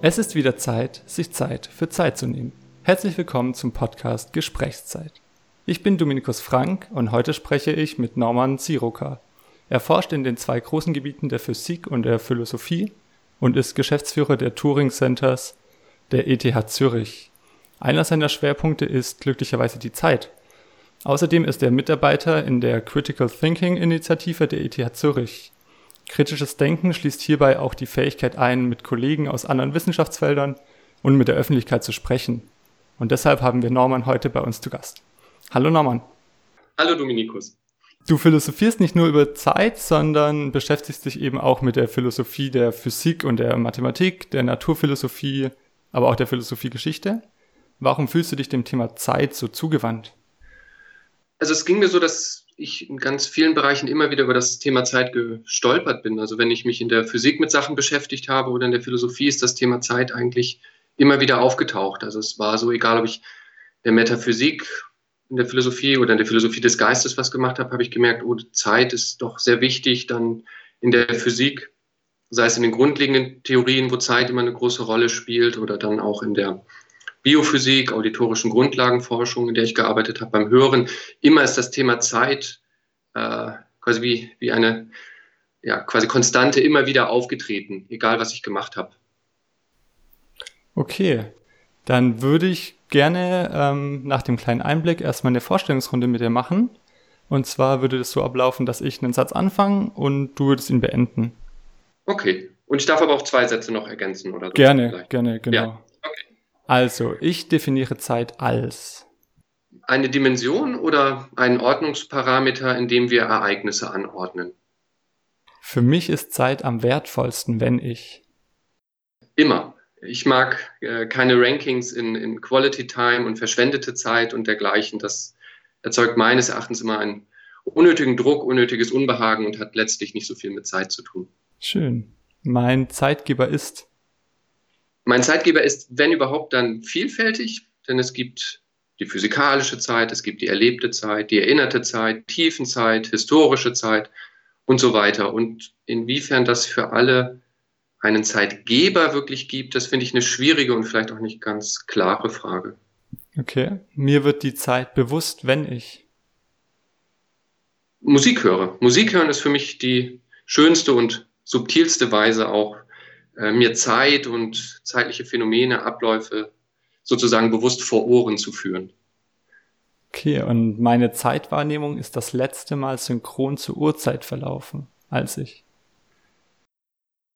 Es ist wieder Zeit, sich Zeit für Zeit zu nehmen. Herzlich willkommen zum Podcast Gesprächszeit. Ich bin Dominikus Frank und heute spreche ich mit Norman Ziroka. Er forscht in den zwei großen Gebieten der Physik und der Philosophie und ist Geschäftsführer der Turing Centers der ETH Zürich. Einer seiner Schwerpunkte ist glücklicherweise die Zeit. Außerdem ist er Mitarbeiter in der Critical Thinking Initiative der ETH Zürich. Kritisches Denken schließt hierbei auch die Fähigkeit ein, mit Kollegen aus anderen Wissenschaftsfeldern und mit der Öffentlichkeit zu sprechen. Und deshalb haben wir Norman heute bei uns zu Gast. Hallo Norman. Hallo Dominikus. Du philosophierst nicht nur über Zeit, sondern beschäftigst dich eben auch mit der Philosophie der Physik und der Mathematik, der Naturphilosophie, aber auch der Philosophiegeschichte. Warum fühlst du dich dem Thema Zeit so zugewandt? Also es ging mir so, dass ich in ganz vielen Bereichen immer wieder über das Thema Zeit gestolpert bin. Also wenn ich mich in der Physik mit Sachen beschäftigt habe oder in der Philosophie, ist das Thema Zeit eigentlich immer wieder aufgetaucht. Also es war so, egal ob ich der Metaphysik in der Philosophie oder in der Philosophie des Geistes was gemacht habe, habe ich gemerkt, oh, Zeit ist doch sehr wichtig. Dann in der Physik, sei es in den grundlegenden Theorien, wo Zeit immer eine große Rolle spielt, oder dann auch in der Biophysik, auditorischen Grundlagenforschung, in der ich gearbeitet habe, beim Hören. Immer ist das Thema Zeit äh, quasi wie, wie eine ja, quasi Konstante immer wieder aufgetreten, egal was ich gemacht habe. Okay, dann würde ich gerne ähm, nach dem kleinen Einblick erstmal eine Vorstellungsrunde mit dir machen. Und zwar würde das so ablaufen, dass ich einen Satz anfange und du würdest ihn beenden. Okay. Und ich darf aber auch zwei Sätze noch ergänzen, oder? So gerne, vielleicht. gerne, genau. Ja. Okay. Also, ich definiere Zeit als eine Dimension oder einen Ordnungsparameter, in dem wir Ereignisse anordnen. Für mich ist Zeit am wertvollsten, wenn ich immer ich mag äh, keine Rankings in, in Quality Time und verschwendete Zeit und dergleichen. Das erzeugt meines Erachtens immer einen unnötigen Druck, unnötiges Unbehagen und hat letztlich nicht so viel mit Zeit zu tun. Schön. Mein Zeitgeber ist? Mein Zeitgeber ist, wenn überhaupt, dann vielfältig, denn es gibt die physikalische Zeit, es gibt die erlebte Zeit, die erinnerte Zeit, Tiefenzeit, historische Zeit und so weiter. Und inwiefern das für alle einen Zeitgeber wirklich gibt, das finde ich eine schwierige und vielleicht auch nicht ganz klare Frage. Okay, mir wird die Zeit bewusst, wenn ich Musik höre. Musik hören ist für mich die schönste und subtilste Weise auch, äh, mir Zeit und zeitliche Phänomene, Abläufe sozusagen bewusst vor Ohren zu führen. Okay, und meine Zeitwahrnehmung ist das letzte Mal synchron zur Uhrzeit verlaufen, als ich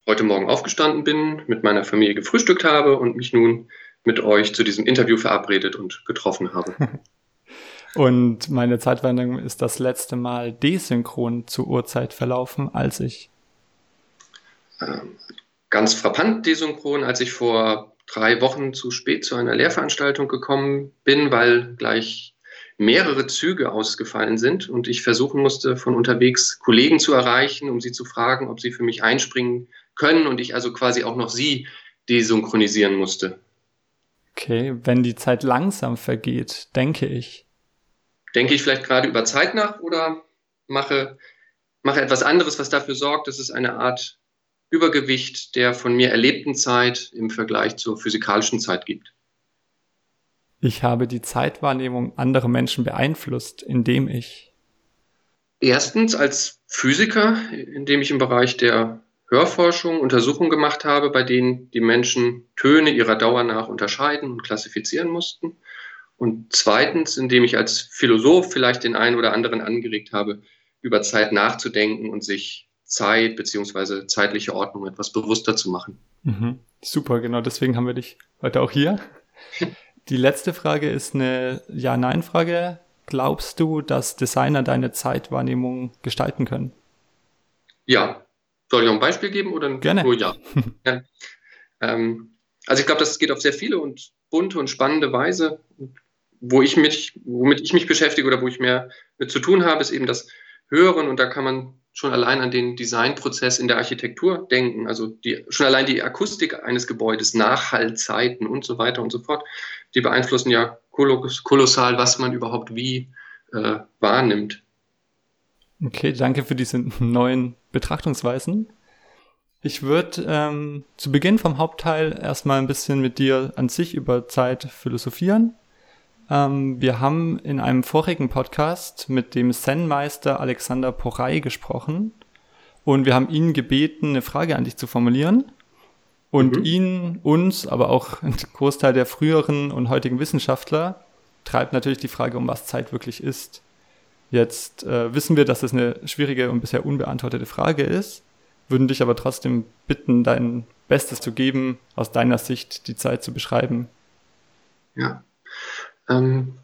heute Morgen aufgestanden bin, mit meiner Familie gefrühstückt habe und mich nun mit euch zu diesem Interview verabredet und getroffen habe. und meine Zeitwendung ist das letzte Mal desynchron zur Uhrzeit verlaufen, als ich. Ähm, ganz frappant desynchron, als ich vor drei Wochen zu spät zu einer Lehrveranstaltung gekommen bin, weil gleich mehrere Züge ausgefallen sind und ich versuchen musste, von unterwegs Kollegen zu erreichen, um sie zu fragen, ob sie für mich einspringen können und ich also quasi auch noch sie desynchronisieren musste. Okay, wenn die Zeit langsam vergeht, denke ich. Denke ich vielleicht gerade über Zeit nach oder mache, mache etwas anderes, was dafür sorgt, dass es eine Art Übergewicht der von mir erlebten Zeit im Vergleich zur physikalischen Zeit gibt. Ich habe die Zeitwahrnehmung anderer Menschen beeinflusst, indem ich Erstens als Physiker, indem ich im Bereich der Hörforschung Untersuchungen gemacht habe, bei denen die Menschen Töne ihrer Dauer nach unterscheiden und klassifizieren mussten. Und zweitens, indem ich als Philosoph vielleicht den einen oder anderen angeregt habe, über Zeit nachzudenken und sich Zeit bzw. zeitliche Ordnung etwas bewusster zu machen. Mhm. Super, genau deswegen haben wir dich heute auch hier. Die letzte Frage ist eine Ja-Nein-Frage. Glaubst du, dass Designer deine Zeitwahrnehmung gestalten können? Ja, soll ich noch ein Beispiel geben oder Gerne. nur ja? ja. Ähm, also ich glaube, das geht auf sehr viele und bunte und spannende Weise. Wo ich mich, womit ich mich beschäftige oder wo ich mehr mit zu tun habe, ist eben das Hören und da kann man schon allein an den Designprozess in der Architektur denken, also die, schon allein die Akustik eines Gebäudes, Nachhallzeiten und so weiter und so fort, die beeinflussen ja kolossal, was man überhaupt wie äh, wahrnimmt. Okay, danke für diese neuen Betrachtungsweisen. Ich würde ähm, zu Beginn vom Hauptteil erstmal ein bisschen mit dir an sich über Zeit philosophieren. Ähm, wir haben in einem vorigen Podcast mit dem Zen-Meister Alexander Porei gesprochen und wir haben ihn gebeten, eine Frage an dich zu formulieren. Und mhm. ihn, uns, aber auch ein Großteil der früheren und heutigen Wissenschaftler treibt natürlich die Frage, um was Zeit wirklich ist. Jetzt äh, wissen wir, dass es eine schwierige und bisher unbeantwortete Frage ist, würden dich aber trotzdem bitten, dein Bestes zu geben, aus deiner Sicht die Zeit zu beschreiben. Ja. Ähm,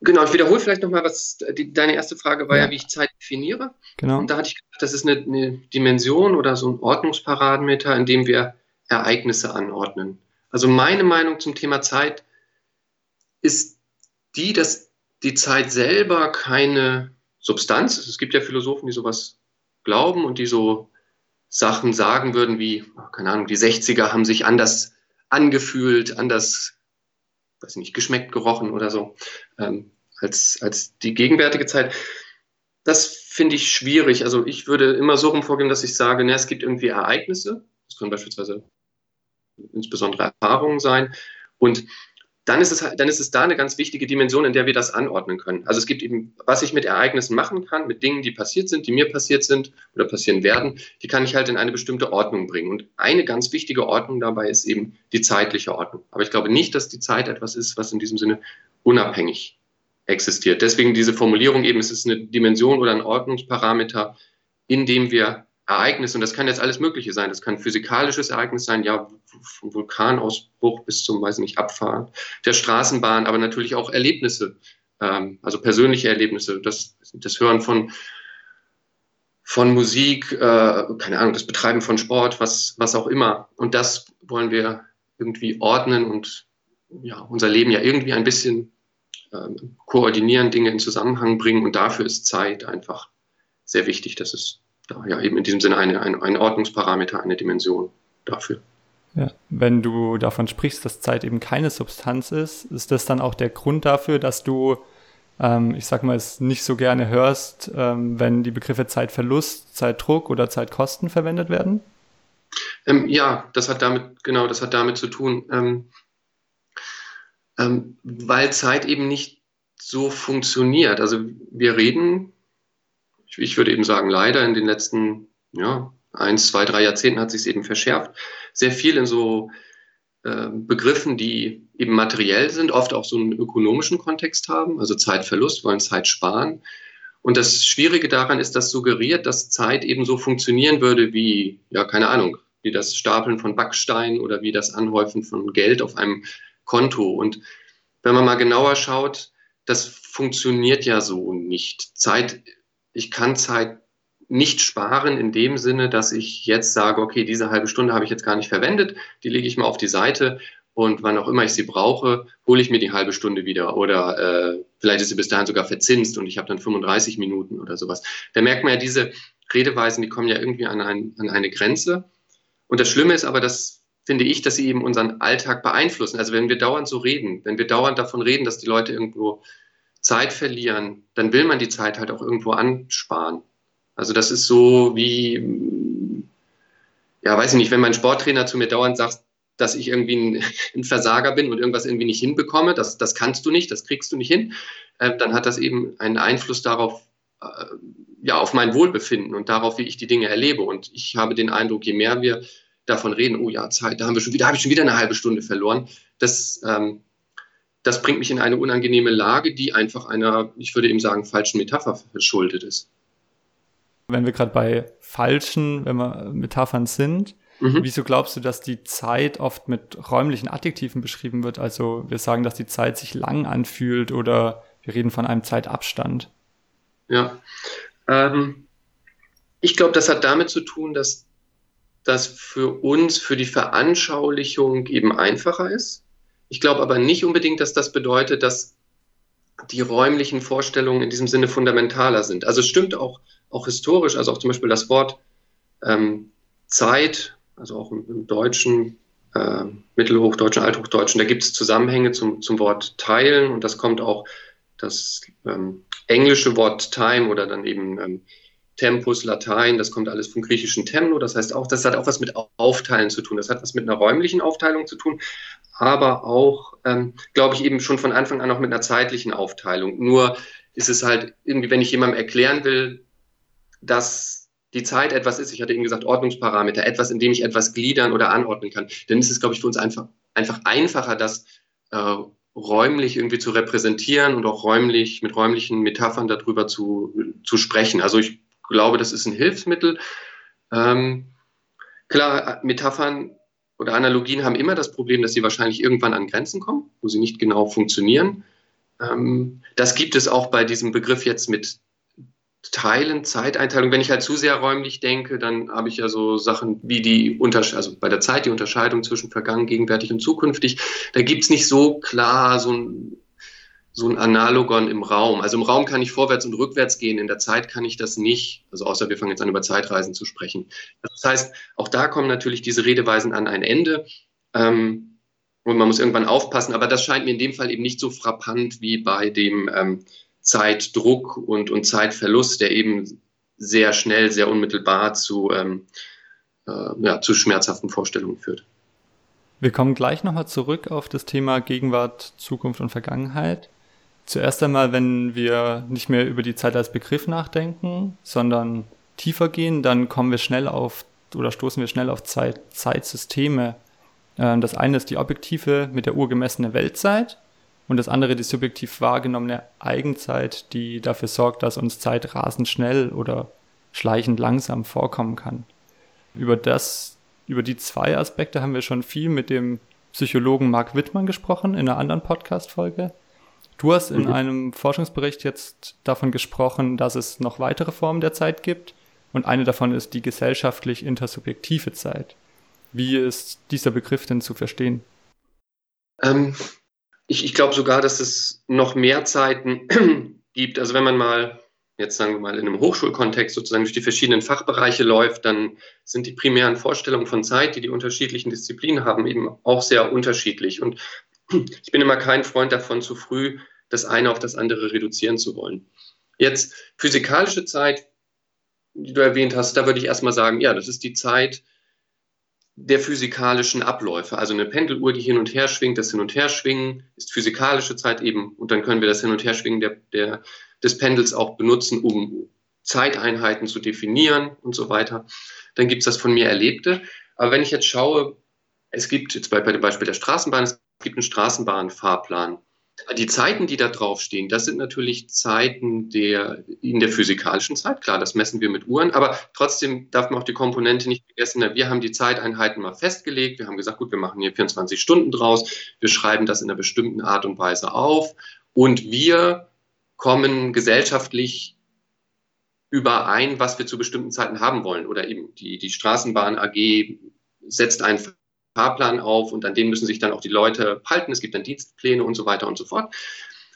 genau, ich wiederhole vielleicht nochmal, was die, deine erste Frage war ja. ja. wie ich Zeit definiere. Genau. Und da hatte ich gedacht, das ist eine, eine Dimension oder so ein Ordnungsparameter, in dem wir Ereignisse anordnen. Also meine Meinung zum Thema Zeit ist die, dass die Zeit selber keine Substanz ist. Es gibt ja Philosophen, die sowas glauben und die so Sachen sagen würden wie, keine Ahnung, die 60er haben sich anders angefühlt, anders, weiß ich nicht, geschmeckt, gerochen oder so, ähm, als, als die gegenwärtige Zeit. Das finde ich schwierig. Also ich würde immer so rum vorgehen, dass ich sage, na, es gibt irgendwie Ereignisse, das können beispielsweise insbesondere Erfahrungen sein, und dann ist, es, dann ist es da eine ganz wichtige Dimension, in der wir das anordnen können. Also es gibt eben, was ich mit Ereignissen machen kann, mit Dingen, die passiert sind, die mir passiert sind oder passieren werden, die kann ich halt in eine bestimmte Ordnung bringen. Und eine ganz wichtige Ordnung dabei ist eben die zeitliche Ordnung. Aber ich glaube nicht, dass die Zeit etwas ist, was in diesem Sinne unabhängig existiert. Deswegen diese Formulierung eben, es ist eine Dimension oder ein Ordnungsparameter, in dem wir Ereignis, und das kann jetzt alles Mögliche sein, das kann physikalisches Ereignis sein, ja, vom Vulkanausbruch bis zum, weiß nicht, Abfahren der Straßenbahn, aber natürlich auch Erlebnisse, ähm, also persönliche Erlebnisse, das, das Hören von, von Musik, äh, keine Ahnung, das Betreiben von Sport, was, was auch immer. Und das wollen wir irgendwie ordnen und ja, unser Leben ja irgendwie ein bisschen ähm, koordinieren, Dinge in Zusammenhang bringen. Und dafür ist Zeit einfach sehr wichtig, dass es ja eben in diesem Sinne eine, ein, ein Ordnungsparameter, eine Dimension dafür. Ja, wenn du davon sprichst, dass Zeit eben keine Substanz ist, ist das dann auch der Grund dafür, dass du, ähm, ich sag mal, es nicht so gerne hörst, ähm, wenn die Begriffe Zeitverlust, Zeitdruck oder Zeitkosten verwendet werden? Ähm, ja, das hat damit, genau, das hat damit zu tun, ähm, ähm, weil Zeit eben nicht so funktioniert. Also wir reden ich würde eben sagen, leider in den letzten ja, eins, zwei, drei Jahrzehnten hat sich es eben verschärft. Sehr viel in so äh, Begriffen, die eben materiell sind, oft auch so einen ökonomischen Kontext haben, also Zeitverlust, wollen Zeit sparen. Und das Schwierige daran ist, dass suggeriert, dass Zeit eben so funktionieren würde wie, ja, keine Ahnung, wie das Stapeln von Backsteinen oder wie das Anhäufen von Geld auf einem Konto. Und wenn man mal genauer schaut, das funktioniert ja so nicht. Zeit ich kann Zeit nicht sparen in dem Sinne, dass ich jetzt sage, okay, diese halbe Stunde habe ich jetzt gar nicht verwendet, die lege ich mal auf die Seite und wann auch immer ich sie brauche, hole ich mir die halbe Stunde wieder oder äh, vielleicht ist sie bis dahin sogar verzinst und ich habe dann 35 Minuten oder sowas. Da merkt man ja, diese Redeweisen, die kommen ja irgendwie an, ein, an eine Grenze. Und das Schlimme ist aber, dass finde ich, dass sie eben unseren Alltag beeinflussen. Also wenn wir dauernd so reden, wenn wir dauernd davon reden, dass die Leute irgendwo Zeit verlieren, dann will man die Zeit halt auch irgendwo ansparen. Also das ist so wie, ja, weiß ich nicht, wenn mein Sporttrainer zu mir dauernd sagt, dass ich irgendwie ein, Versager bin und irgendwas irgendwie nicht hinbekomme, das, das kannst du nicht, das kriegst du nicht hin, äh, dann hat das eben einen Einfluss darauf, äh, ja, auf mein Wohlbefinden und darauf, wie ich die Dinge erlebe. Und ich habe den Eindruck, je mehr wir davon reden, oh ja, Zeit, da haben wir schon wieder, habe ich schon wieder eine halbe Stunde verloren, das ähm, das bringt mich in eine unangenehme Lage, die einfach einer, ich würde eben sagen, falschen Metapher verschuldet ist. Wenn wir gerade bei falschen wenn wir Metaphern sind, mhm. wieso glaubst du, dass die Zeit oft mit räumlichen Adjektiven beschrieben wird? Also wir sagen, dass die Zeit sich lang anfühlt oder wir reden von einem Zeitabstand. Ja, ähm, ich glaube, das hat damit zu tun, dass das für uns, für die Veranschaulichung eben einfacher ist ich glaube aber nicht unbedingt, dass das bedeutet, dass die räumlichen Vorstellungen in diesem Sinne fundamentaler sind. Also es stimmt auch, auch historisch, also auch zum Beispiel das Wort ähm, Zeit, also auch im, im Deutschen, äh, Mittelhochdeutschen, Althochdeutschen, da gibt es Zusammenhänge zum, zum Wort teilen und das kommt auch das ähm, englische Wort time oder dann eben ähm, Tempus, Latein, das kommt alles vom griechischen Temno, das heißt auch, das hat auch was mit Aufteilen zu tun, das hat was mit einer räumlichen Aufteilung zu tun, aber auch, ähm, glaube ich, eben schon von Anfang an auch mit einer zeitlichen Aufteilung. Nur ist es halt irgendwie, wenn ich jemandem erklären will, dass die Zeit etwas ist, ich hatte eben gesagt, Ordnungsparameter, etwas, in dem ich etwas gliedern oder anordnen kann, dann ist es, glaube ich, für uns einfach, einfach einfacher, das äh, räumlich irgendwie zu repräsentieren und auch räumlich mit räumlichen Metaphern darüber zu, zu sprechen. Also ich glaube, das ist ein Hilfsmittel. Ähm, klar, Metaphern oder Analogien haben immer das Problem, dass sie wahrscheinlich irgendwann an Grenzen kommen, wo sie nicht genau funktionieren. Ähm, das gibt es auch bei diesem Begriff jetzt mit Teilen, Zeiteinteilung. Wenn ich halt zu sehr räumlich denke, dann habe ich ja so Sachen wie die Unterscheidung, also bei der Zeit die Unterscheidung zwischen vergangen, gegenwärtig und zukünftig. Da gibt es nicht so klar so ein so ein Analogon im Raum. Also im Raum kann ich vorwärts und rückwärts gehen, in der Zeit kann ich das nicht. Also außer wir fangen jetzt an, über Zeitreisen zu sprechen. Das heißt, auch da kommen natürlich diese Redeweisen an ein Ende. Ähm, und man muss irgendwann aufpassen, aber das scheint mir in dem Fall eben nicht so frappant wie bei dem ähm, Zeitdruck und, und Zeitverlust, der eben sehr schnell, sehr unmittelbar zu, ähm, äh, ja, zu schmerzhaften Vorstellungen führt. Wir kommen gleich nochmal zurück auf das Thema Gegenwart, Zukunft und Vergangenheit. Zuerst einmal, wenn wir nicht mehr über die Zeit als Begriff nachdenken, sondern tiefer gehen, dann kommen wir schnell auf oder stoßen wir schnell auf Zeit, Zeitsysteme. Ähm, das eine ist die objektive mit der Uhr gemessene Weltzeit und das andere die subjektiv wahrgenommene Eigenzeit, die dafür sorgt, dass uns Zeit rasend schnell oder schleichend langsam vorkommen kann. Über das, über die zwei Aspekte haben wir schon viel mit dem Psychologen Mark Wittmann gesprochen in einer anderen Podcast-Folge. Du hast in mhm. einem Forschungsbericht jetzt davon gesprochen, dass es noch weitere Formen der Zeit gibt und eine davon ist die gesellschaftlich intersubjektive Zeit. Wie ist dieser Begriff denn zu verstehen? Ähm, ich, ich glaube sogar, dass es noch mehr Zeiten gibt. Also wenn man mal, jetzt sagen wir mal, in einem Hochschulkontext sozusagen durch die verschiedenen Fachbereiche läuft, dann sind die primären Vorstellungen von Zeit, die die unterschiedlichen Disziplinen haben, eben auch sehr unterschiedlich. Und ich bin immer kein Freund davon, zu früh das eine auf das andere reduzieren zu wollen. Jetzt physikalische Zeit, die du erwähnt hast, da würde ich erstmal sagen, ja, das ist die Zeit der physikalischen Abläufe. Also eine Pendeluhr, die hin und her schwingt, das Hin- und Herschwingen ist physikalische Zeit eben. Und dann können wir das Hin- und Herschwingen der, der, des Pendels auch benutzen, um Zeiteinheiten zu definieren und so weiter. Dann gibt es das von mir Erlebte. Aber wenn ich jetzt schaue, es gibt jetzt bei, bei dem Beispiel der Straßenbahn, es gibt einen Straßenbahnfahrplan. Die Zeiten, die da draufstehen, das sind natürlich Zeiten der, in der physikalischen Zeit. Klar, das messen wir mit Uhren, aber trotzdem darf man auch die Komponente nicht vergessen. Wir haben die Zeiteinheiten mal festgelegt. Wir haben gesagt, gut, wir machen hier 24 Stunden draus. Wir schreiben das in einer bestimmten Art und Weise auf. Und wir kommen gesellschaftlich überein, was wir zu bestimmten Zeiten haben wollen. Oder eben die, die Straßenbahn AG setzt einen Fahrplan auf und an den müssen sich dann auch die Leute halten. Es gibt dann Dienstpläne und so weiter und so fort.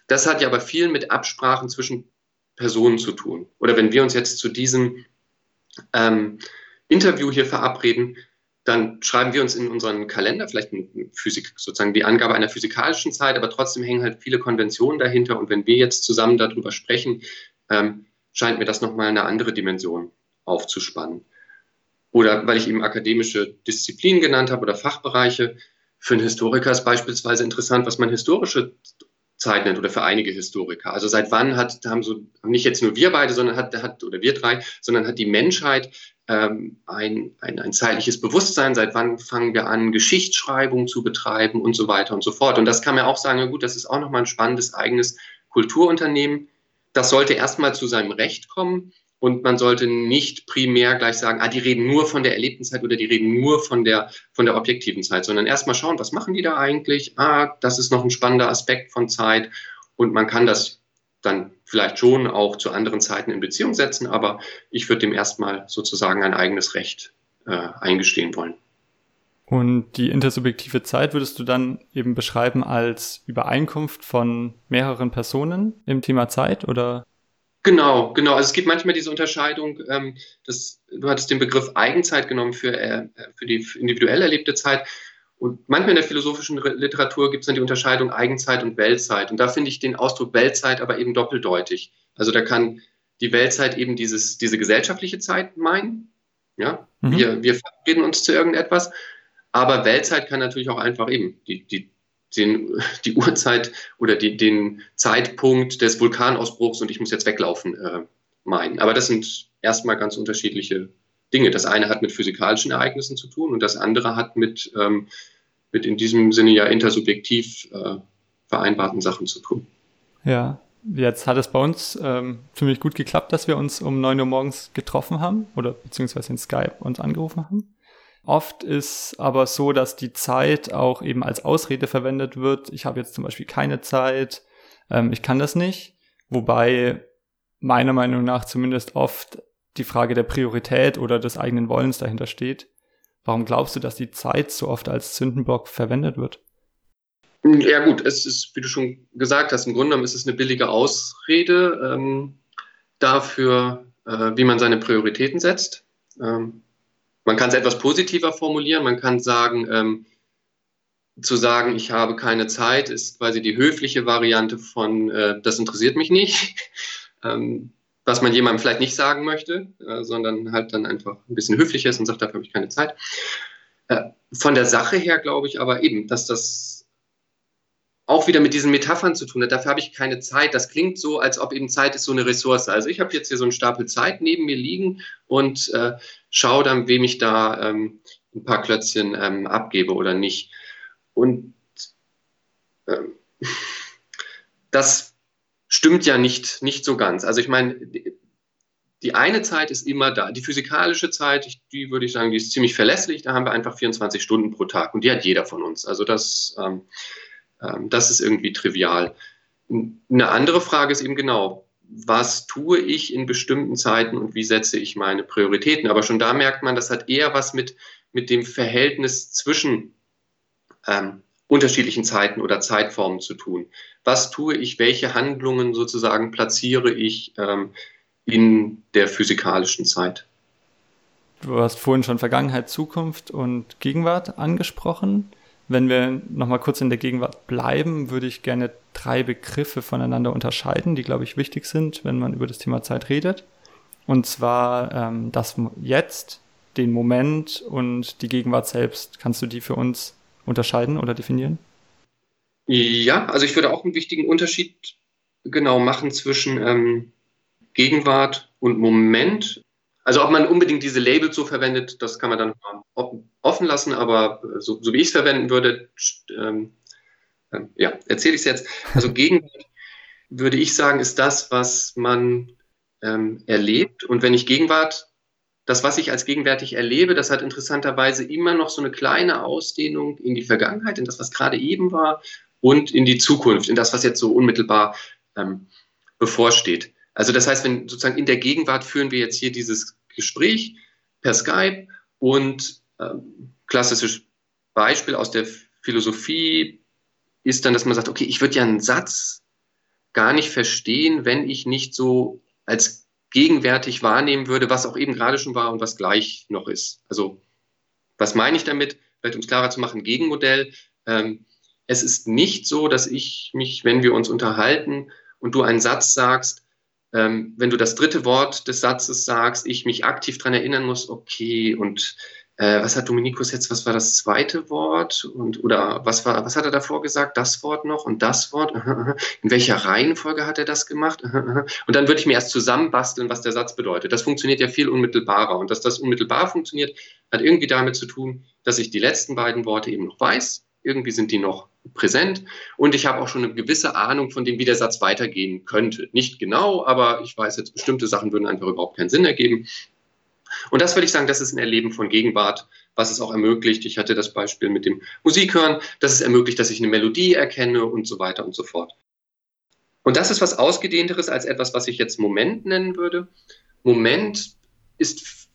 Das hat ja aber viel mit Absprachen zwischen Personen zu tun. Oder wenn wir uns jetzt zu diesem ähm, Interview hier verabreden, dann schreiben wir uns in unseren Kalender vielleicht Physik, sozusagen die Angabe einer physikalischen Zeit, aber trotzdem hängen halt viele Konventionen dahinter. Und wenn wir jetzt zusammen darüber sprechen, ähm, scheint mir das nochmal eine andere Dimension aufzuspannen. Oder weil ich eben akademische Disziplinen genannt habe oder Fachbereiche. Für einen Historiker ist beispielsweise interessant, was man historische Zeit nennt oder für einige Historiker. Also seit wann hat, haben so, nicht jetzt nur wir beide, sondern hat, hat oder wir drei, sondern hat die Menschheit ähm, ein, ein, ein zeitliches Bewusstsein, seit wann fangen wir an, Geschichtsschreibung zu betreiben und so weiter und so fort. Und das kann man auch sagen, ja gut, das ist auch nochmal ein spannendes eigenes Kulturunternehmen. Das sollte erstmal zu seinem Recht kommen. Und man sollte nicht primär gleich sagen, ah, die reden nur von der erlebten Zeit oder die reden nur von der, von der objektiven Zeit, sondern erstmal schauen, was machen die da eigentlich? Ah, das ist noch ein spannender Aspekt von Zeit. Und man kann das dann vielleicht schon auch zu anderen Zeiten in Beziehung setzen, aber ich würde dem erstmal sozusagen ein eigenes Recht äh, eingestehen wollen. Und die intersubjektive Zeit würdest du dann eben beschreiben als Übereinkunft von mehreren Personen im Thema Zeit oder? Genau, genau. Also es gibt manchmal diese Unterscheidung, ähm, dass, du hattest den Begriff Eigenzeit genommen für, äh, für die individuell erlebte Zeit. Und manchmal in der philosophischen Literatur gibt es dann die Unterscheidung Eigenzeit und Weltzeit. Und da finde ich den Ausdruck Weltzeit aber eben doppeldeutig. Also da kann die Weltzeit eben dieses, diese gesellschaftliche Zeit meinen. Ja, mhm. wir, wir verabreden uns zu irgendetwas. Aber Weltzeit kann natürlich auch einfach eben die, die, den, die Uhrzeit oder die, den Zeitpunkt des Vulkanausbruchs und ich muss jetzt weglaufen äh, meinen. Aber das sind erstmal ganz unterschiedliche Dinge. Das eine hat mit physikalischen Ereignissen zu tun und das andere hat mit, ähm, mit in diesem Sinne ja intersubjektiv äh, vereinbarten Sachen zu tun. Ja, jetzt hat es bei uns ähm, ziemlich gut geklappt, dass wir uns um 9 Uhr morgens getroffen haben oder beziehungsweise in Skype uns angerufen haben. Oft ist aber so, dass die Zeit auch eben als Ausrede verwendet wird. Ich habe jetzt zum Beispiel keine Zeit, ähm, ich kann das nicht. Wobei meiner Meinung nach zumindest oft die Frage der Priorität oder des eigenen Wollens dahinter steht. Warum glaubst du, dass die Zeit so oft als Sündenbock verwendet wird? Ja gut, es ist, wie du schon gesagt hast, im Grunde genommen ist es eine billige Ausrede ähm, dafür, äh, wie man seine Prioritäten setzt. Ähm, man kann es etwas positiver formulieren. Man kann sagen, ähm, zu sagen, ich habe keine Zeit, ist quasi die höfliche Variante von, äh, das interessiert mich nicht. ähm, was man jemandem vielleicht nicht sagen möchte, äh, sondern halt dann einfach ein bisschen höflicher ist und sagt, dafür habe ich keine Zeit. Äh, von der Sache her glaube ich aber eben, dass das auch wieder mit diesen Metaphern zu tun hat. Dafür habe ich keine Zeit. Das klingt so, als ob eben Zeit ist so eine Ressource. Also ich habe jetzt hier so einen Stapel Zeit neben mir liegen und äh, schaue dann, wem ich da ähm, ein paar Klötzchen ähm, abgebe oder nicht. Und ähm, das stimmt ja nicht, nicht so ganz. Also ich meine, die eine Zeit ist immer da. Die physikalische Zeit, die würde ich sagen, die ist ziemlich verlässlich. Da haben wir einfach 24 Stunden pro Tag und die hat jeder von uns. Also das ähm, das ist irgendwie trivial. Eine andere Frage ist eben genau, was tue ich in bestimmten Zeiten und wie setze ich meine Prioritäten? Aber schon da merkt man, das hat eher was mit, mit dem Verhältnis zwischen ähm, unterschiedlichen Zeiten oder Zeitformen zu tun. Was tue ich, welche Handlungen sozusagen platziere ich ähm, in der physikalischen Zeit? Du hast vorhin schon Vergangenheit, Zukunft und Gegenwart angesprochen. Wenn wir nochmal kurz in der Gegenwart bleiben, würde ich gerne drei Begriffe voneinander unterscheiden, die, glaube ich, wichtig sind, wenn man über das Thema Zeit redet. Und zwar ähm, das Jetzt, den Moment und die Gegenwart selbst. Kannst du die für uns unterscheiden oder definieren? Ja, also ich würde auch einen wichtigen Unterschied genau machen zwischen ähm, Gegenwart und Moment. Also ob man unbedingt diese Labels so verwendet, das kann man dann offen lassen, aber so, so wie ich es verwenden würde, ähm, äh, ja, erzähle ich es jetzt. Also Gegenwart würde ich sagen, ist das, was man ähm, erlebt. Und wenn ich Gegenwart, das, was ich als gegenwärtig erlebe, das hat interessanterweise immer noch so eine kleine Ausdehnung in die Vergangenheit, in das, was gerade eben war, und in die Zukunft, in das, was jetzt so unmittelbar ähm, bevorsteht. Also das heißt, wenn sozusagen in der Gegenwart führen wir jetzt hier dieses Gespräch per Skype und äh, klassisches Beispiel aus der Philosophie ist dann, dass man sagt, okay, ich würde ja einen Satz gar nicht verstehen, wenn ich nicht so als gegenwärtig wahrnehmen würde, was auch eben gerade schon war und was gleich noch ist. Also was meine ich damit? Vielleicht um es klarer zu machen, Gegenmodell. Ähm, es ist nicht so, dass ich mich, wenn wir uns unterhalten und du einen Satz sagst, ähm, wenn du das dritte Wort des Satzes sagst, ich mich aktiv daran erinnern muss, okay, und äh, was hat Dominikus jetzt, was war das zweite Wort? Und, oder was, war, was hat er davor gesagt? Das Wort noch und das Wort? In welcher Reihenfolge hat er das gemacht? Und dann würde ich mir erst zusammenbasteln, was der Satz bedeutet. Das funktioniert ja viel unmittelbarer. Und dass das unmittelbar funktioniert, hat irgendwie damit zu tun, dass ich die letzten beiden Worte eben noch weiß irgendwie sind die noch präsent und ich habe auch schon eine gewisse Ahnung von dem, wie der Satz weitergehen könnte. Nicht genau, aber ich weiß jetzt, bestimmte Sachen würden einfach überhaupt keinen Sinn ergeben. Und das würde ich sagen, das ist ein Erleben von Gegenwart, was es auch ermöglicht. Ich hatte das Beispiel mit dem Musikhören, dass es ermöglicht, dass ich eine Melodie erkenne und so weiter und so fort. Und das ist was Ausgedehnteres als etwas, was ich jetzt Moment nennen würde. Moment ist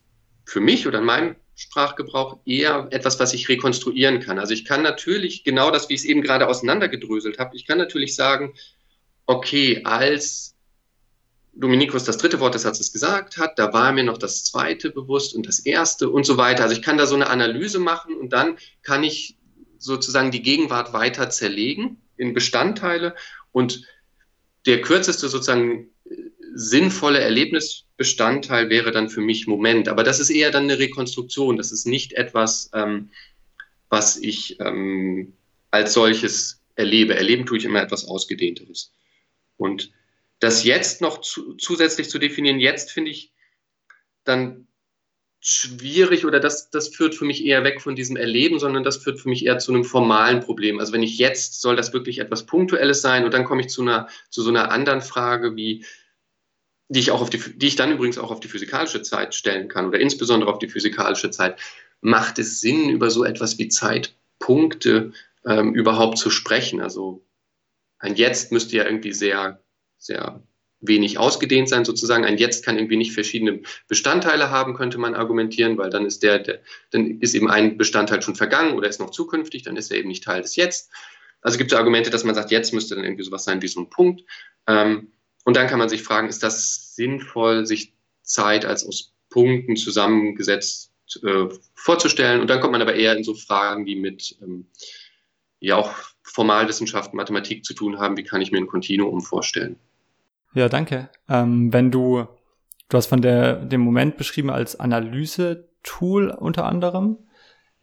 für mich oder in meinem Sprachgebrauch eher etwas, was ich rekonstruieren kann. Also ich kann natürlich genau das, wie ich es eben gerade auseinandergedröselt habe, ich kann natürlich sagen, okay, als Dominikus das dritte Wort des Satzes gesagt hat, da war mir noch das zweite bewusst und das erste und so weiter. Also ich kann da so eine Analyse machen und dann kann ich sozusagen die Gegenwart weiter zerlegen in Bestandteile und der kürzeste sozusagen sinnvolle Erlebnisbestandteil wäre dann für mich Moment. Aber das ist eher dann eine Rekonstruktion. Das ist nicht etwas, ähm, was ich ähm, als solches erlebe. Erleben tue ich immer etwas Ausgedehnteres. Und das jetzt noch zu, zusätzlich zu definieren, jetzt finde ich dann schwierig oder das, das führt für mich eher weg von diesem Erleben, sondern das führt für mich eher zu einem formalen Problem. Also wenn ich jetzt, soll das wirklich etwas Punktuelles sein und dann komme ich zu einer, zu so einer anderen Frage wie, die ich auch auf die, die ich dann übrigens auch auf die physikalische Zeit stellen kann oder insbesondere auf die physikalische Zeit. Macht es Sinn, über so etwas wie Zeitpunkte ähm, überhaupt zu sprechen? Also ein Jetzt müsste ja irgendwie sehr, sehr wenig ausgedehnt sein, sozusagen. Ein Jetzt kann irgendwie nicht verschiedene Bestandteile haben, könnte man argumentieren, weil dann ist der, der, dann ist eben ein Bestandteil schon vergangen oder ist noch zukünftig, dann ist er eben nicht Teil des Jetzt. Also gibt es Argumente, dass man sagt, jetzt müsste dann irgendwie sowas sein wie so ein Punkt. Ähm, und dann kann man sich fragen, ist das sinnvoll, sich Zeit als aus Punkten zusammengesetzt äh, vorzustellen? Und dann kommt man aber eher in so Fragen, die mit ähm, ja auch Formalwissenschaften, Mathematik zu tun haben. Wie kann ich mir ein Kontinuum vorstellen? Ja, danke. Ähm, wenn du, du hast von der, dem Moment beschrieben als Analyse-Tool unter anderem.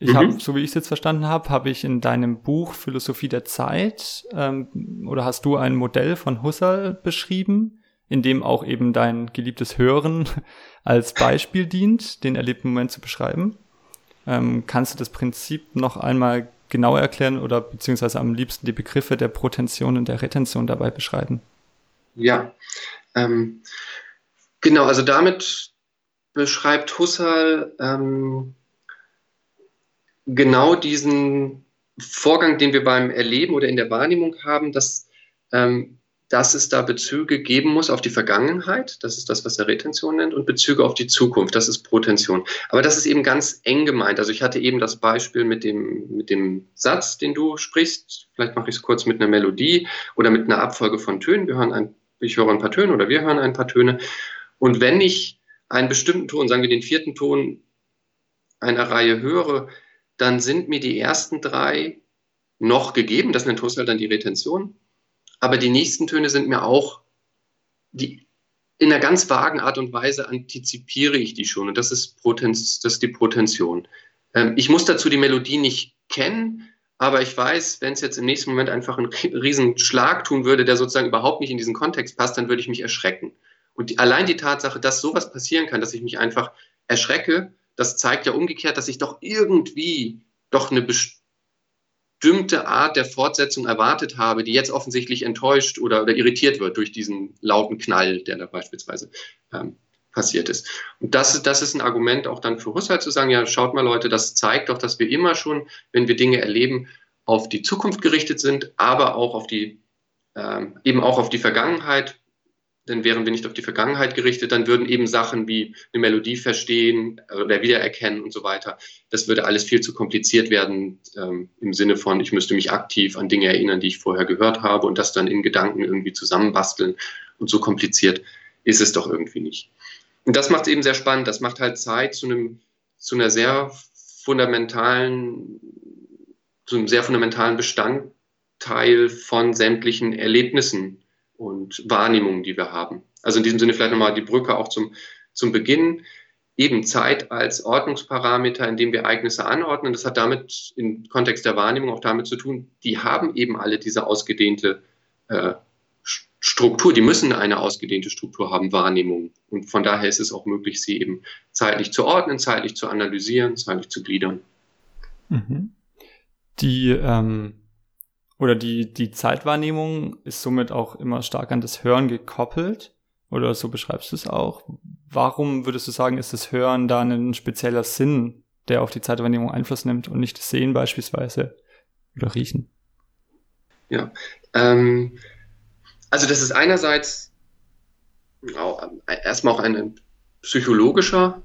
Ich mhm. habe, so wie ich es jetzt verstanden habe, habe ich in deinem Buch Philosophie der Zeit ähm, oder hast du ein Modell von Husserl beschrieben, in dem auch eben dein geliebtes Hören als Beispiel dient, den erlebten Moment zu beschreiben. Ähm, kannst du das Prinzip noch einmal genauer erklären oder beziehungsweise am liebsten die Begriffe der Protention und der Retention dabei beschreiben? Ja, ähm, genau, also damit beschreibt Husserl ähm, genau diesen Vorgang, den wir beim Erleben oder in der Wahrnehmung haben, dass, ähm, dass es da Bezüge geben muss auf die Vergangenheit, das ist das, was er Retention nennt, und Bezüge auf die Zukunft, das ist Protention. Aber das ist eben ganz eng gemeint. Also ich hatte eben das Beispiel mit dem, mit dem Satz, den du sprichst. Vielleicht mache ich es kurz mit einer Melodie oder mit einer Abfolge von Tönen. Wir hören ein ich höre ein paar Töne oder wir hören ein paar Töne. Und wenn ich einen bestimmten Ton, sagen wir den vierten Ton einer Reihe höre, dann sind mir die ersten drei noch gegeben. Das nennt Husserl dann die Retention. Aber die nächsten Töne sind mir auch, die, in einer ganz vagen Art und Weise antizipiere ich die schon. Und das ist, Potenz, das ist die Protention. Ähm, ich muss dazu die Melodie nicht kennen, aber ich weiß, wenn es jetzt im nächsten Moment einfach einen riesen Schlag tun würde, der sozusagen überhaupt nicht in diesen Kontext passt, dann würde ich mich erschrecken. Und die, allein die Tatsache, dass sowas passieren kann, dass ich mich einfach erschrecke, das zeigt ja umgekehrt, dass ich doch irgendwie doch eine bestimmte Art der Fortsetzung erwartet habe, die jetzt offensichtlich enttäuscht oder, oder irritiert wird durch diesen lauten Knall, der da beispielsweise ähm, passiert ist. Und das, das ist ein Argument auch dann für Husserl zu sagen, ja, schaut mal Leute, das zeigt doch, dass wir immer schon, wenn wir Dinge erleben, auf die Zukunft gerichtet sind, aber auch auf die, ähm, eben auch auf die Vergangenheit. Denn wären wir nicht auf die Vergangenheit gerichtet, dann würden eben Sachen wie eine Melodie verstehen oder wiedererkennen und so weiter. Das würde alles viel zu kompliziert werden ähm, im Sinne von, ich müsste mich aktiv an Dinge erinnern, die ich vorher gehört habe und das dann in Gedanken irgendwie zusammenbasteln. Und so kompliziert ist es doch irgendwie nicht. Und das macht es eben sehr spannend. Das macht halt Zeit zu einem, zu einer sehr fundamentalen, zu einem sehr fundamentalen Bestandteil von sämtlichen Erlebnissen und Wahrnehmungen, die wir haben. Also in diesem Sinne vielleicht nochmal die Brücke auch zum, zum Beginn. Eben Zeit als Ordnungsparameter, in dem wir Ereignisse anordnen. Das hat damit im Kontext der Wahrnehmung auch damit zu tun, die haben eben alle diese ausgedehnte äh, Struktur, die müssen eine ausgedehnte Struktur haben, Wahrnehmung. Und von daher ist es auch möglich, sie eben zeitlich zu ordnen, zeitlich zu analysieren, zeitlich zu gliedern. Mhm. Die ähm, oder die, die Zeitwahrnehmung ist somit auch immer stark an das Hören gekoppelt. Oder so beschreibst du es auch. Warum würdest du sagen, ist das Hören da ein spezieller Sinn, der auf die Zeitwahrnehmung Einfluss nimmt und nicht das Sehen beispielsweise oder Riechen? Ja, ähm, also das ist einerseits auch, erstmal auch ein psychologischer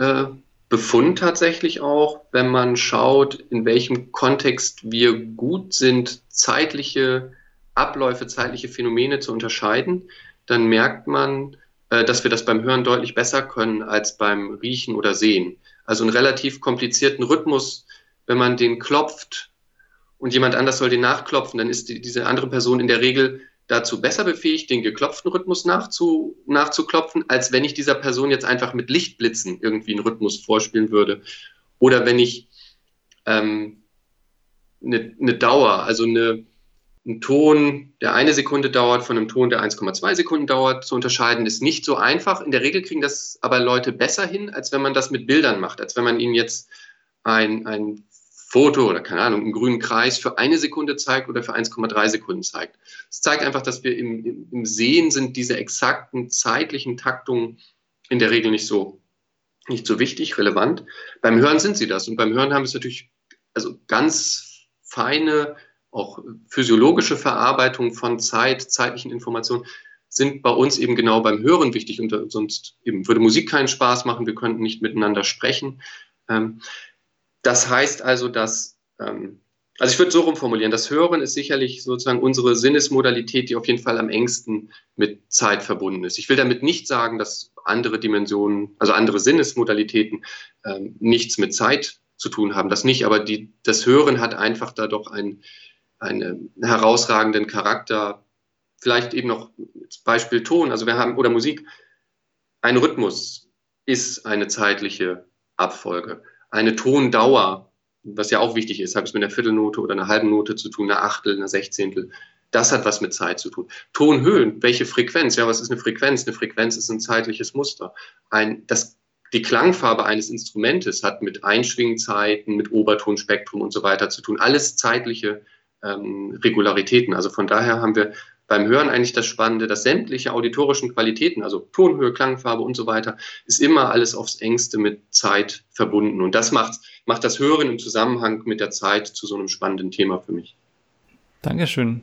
äh, Befund tatsächlich auch, wenn man schaut, in welchem Kontext wir gut sind, zeitliche Abläufe, zeitliche Phänomene zu unterscheiden, dann merkt man, äh, dass wir das beim Hören deutlich besser können als beim Riechen oder Sehen. Also einen relativ komplizierten Rhythmus, wenn man den klopft und jemand anders soll den nachklopfen, dann ist die, diese andere Person in der Regel dazu besser befähigt, den geklopften Rhythmus nachzu, nachzuklopfen, als wenn ich dieser Person jetzt einfach mit Lichtblitzen irgendwie einen Rhythmus vorspielen würde. Oder wenn ich ähm, eine, eine Dauer, also eine, einen Ton, der eine Sekunde dauert, von einem Ton, der 1,2 Sekunden dauert, zu unterscheiden, ist nicht so einfach. In der Regel kriegen das aber Leute besser hin, als wenn man das mit Bildern macht, als wenn man ihnen jetzt ein, ein Foto oder keine Ahnung, einen grünen Kreis für eine Sekunde zeigt oder für 1,3 Sekunden zeigt. Es zeigt einfach, dass wir im, im, Sehen sind diese exakten zeitlichen Taktungen in der Regel nicht so, nicht so wichtig, relevant. Beim Hören sind sie das. Und beim Hören haben es natürlich also ganz feine, auch physiologische Verarbeitung von Zeit, zeitlichen Informationen sind bei uns eben genau beim Hören wichtig und sonst eben würde Musik keinen Spaß machen, wir könnten nicht miteinander sprechen. Ähm, das heißt also, dass, ähm, also ich würde so rumformulieren, das Hören ist sicherlich sozusagen unsere Sinnesmodalität, die auf jeden Fall am engsten mit Zeit verbunden ist. Ich will damit nicht sagen, dass andere Dimensionen, also andere Sinnesmodalitäten ähm, nichts mit Zeit zu tun haben, das nicht, aber die, das Hören hat einfach da doch ein, einen herausragenden Charakter. Vielleicht eben noch Beispiel Ton, also wir haben, oder Musik, ein Rhythmus ist eine zeitliche Abfolge eine Tondauer, was ja auch wichtig ist, habe ich mit einer Viertelnote oder einer halben Note zu tun, einer Achtel, einer Sechzehntel. Das hat was mit Zeit zu tun. Tonhöhen, welche Frequenz? Ja, was ist eine Frequenz? Eine Frequenz ist ein zeitliches Muster. Ein, das, die Klangfarbe eines Instrumentes hat mit Einschwingzeiten, mit Obertonspektrum und so weiter zu tun. Alles zeitliche ähm, Regularitäten. Also von daher haben wir beim Hören eigentlich das Spannende, dass sämtliche auditorischen Qualitäten, also Tonhöhe, Klangfarbe und so weiter, ist immer alles aufs engste mit Zeit verbunden. Und das macht, macht das Hören im Zusammenhang mit der Zeit zu so einem spannenden Thema für mich. Dankeschön.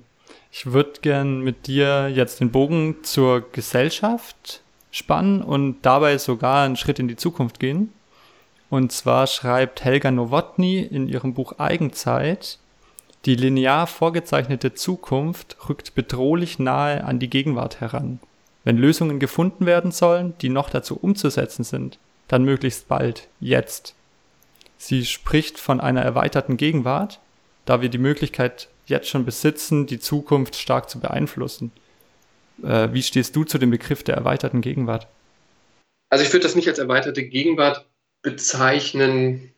Ich würde gern mit dir jetzt den Bogen zur Gesellschaft spannen und dabei sogar einen Schritt in die Zukunft gehen. Und zwar schreibt Helga Nowotny in ihrem Buch Eigenzeit, die linear vorgezeichnete Zukunft rückt bedrohlich nahe an die Gegenwart heran. Wenn Lösungen gefunden werden sollen, die noch dazu umzusetzen sind, dann möglichst bald, jetzt. Sie spricht von einer erweiterten Gegenwart, da wir die Möglichkeit jetzt schon besitzen, die Zukunft stark zu beeinflussen. Äh, wie stehst du zu dem Begriff der erweiterten Gegenwart? Also ich würde das nicht als erweiterte Gegenwart bezeichnen,